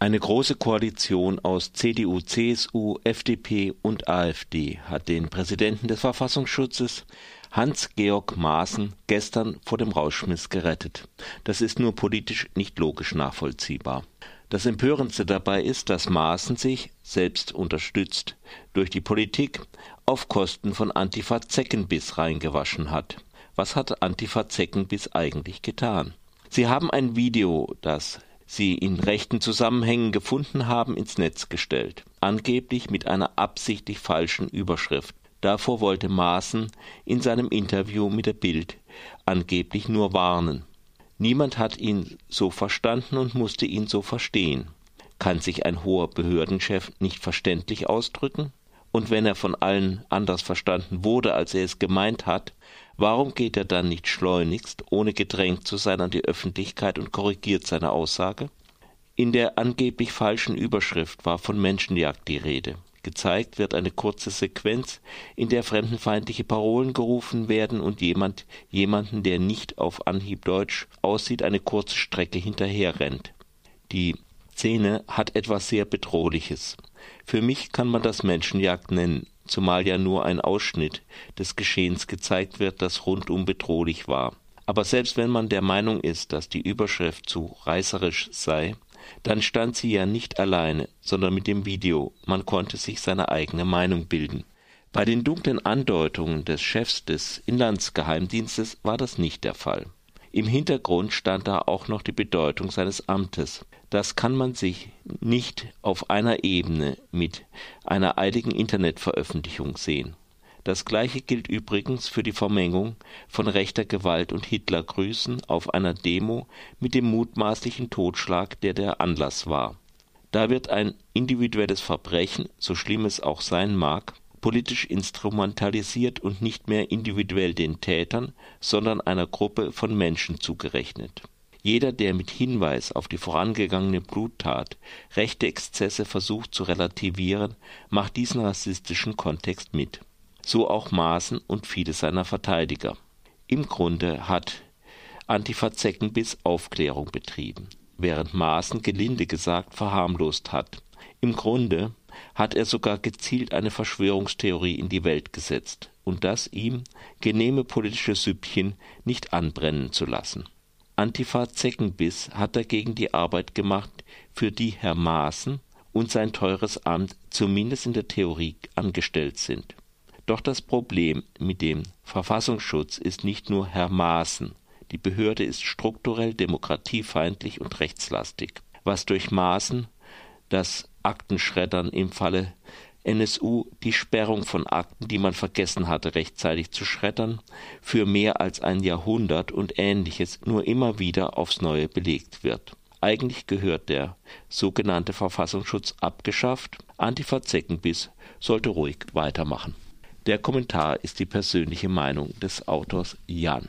Eine große Koalition aus CDU, CSU, FDP und AfD hat den Präsidenten des Verfassungsschutzes Hans-Georg Maaßen gestern vor dem Rauschmiss gerettet. Das ist nur politisch nicht logisch nachvollziehbar. Das Empörendste dabei ist, dass Maaßen sich, selbst unterstützt durch die Politik, auf Kosten von Antifa Zeckenbiss reingewaschen hat. Was hat Antifa Zeckenbiss eigentlich getan? Sie haben ein Video, das sie in rechten Zusammenhängen gefunden haben, ins Netz gestellt, angeblich mit einer absichtlich falschen Überschrift. Davor wollte Maaßen in seinem Interview mit der Bild angeblich nur warnen. Niemand hat ihn so verstanden und musste ihn so verstehen. Kann sich ein hoher Behördenchef nicht verständlich ausdrücken? Und wenn er von allen anders verstanden wurde, als er es gemeint hat, warum geht er dann nicht schleunigst, ohne gedrängt zu sein, an die Öffentlichkeit und korrigiert seine Aussage? In der angeblich falschen Überschrift war von Menschenjagd die Rede. Gezeigt wird eine kurze Sequenz, in der fremdenfeindliche Parolen gerufen werden und jemand jemanden, der nicht auf Anhieb Deutsch aussieht, eine kurze Strecke hinterherrennt. Die Szene hat etwas sehr Bedrohliches. Für mich kann man das Menschenjagd nennen, zumal ja nur ein Ausschnitt des Geschehens gezeigt wird, das rundum bedrohlich war. Aber selbst wenn man der Meinung ist, dass die Überschrift zu reißerisch sei, dann stand sie ja nicht alleine, sondern mit dem Video, man konnte sich seine eigene Meinung bilden. Bei den dunklen Andeutungen des Chefs des Inlandsgeheimdienstes war das nicht der Fall. Im Hintergrund stand da auch noch die Bedeutung seines Amtes. Das kann man sich nicht auf einer Ebene mit einer eiligen Internetveröffentlichung sehen. Das gleiche gilt übrigens für die Vermengung von rechter Gewalt und Hitlergrüßen auf einer Demo mit dem mutmaßlichen Totschlag, der der Anlass war. Da wird ein individuelles Verbrechen, so schlimm es auch sein mag, politisch instrumentalisiert und nicht mehr individuell den Tätern, sondern einer Gruppe von Menschen zugerechnet. Jeder, der mit Hinweis auf die vorangegangene Bluttat rechte Exzesse versucht zu relativieren, macht diesen rassistischen Kontext mit. So auch Maaßen und viele seiner Verteidiger. Im Grunde hat Antifa Zeckenbiss Aufklärung betrieben, während Maaßen gelinde gesagt verharmlost hat. Im Grunde hat er sogar gezielt eine Verschwörungstheorie in die Welt gesetzt und das ihm genehme politische Süppchen nicht anbrennen zu lassen. Antifa Zeckenbiss hat dagegen die Arbeit gemacht, für die Herr Maaßen und sein teures Amt zumindest in der Theorie angestellt sind. Doch das Problem mit dem Verfassungsschutz ist nicht nur Herr Maaßen. Die Behörde ist strukturell demokratiefeindlich und rechtslastig. Was durch Maaßen das Aktenschreddern im Falle NSU die Sperrung von Akten, die man vergessen hatte rechtzeitig zu schreddern, für mehr als ein Jahrhundert und ähnliches nur immer wieder aufs neue belegt wird. Eigentlich gehört der sogenannte Verfassungsschutz abgeschafft, Antifa Zeckenbiss sollte ruhig weitermachen. Der Kommentar ist die persönliche Meinung des Autors Jan.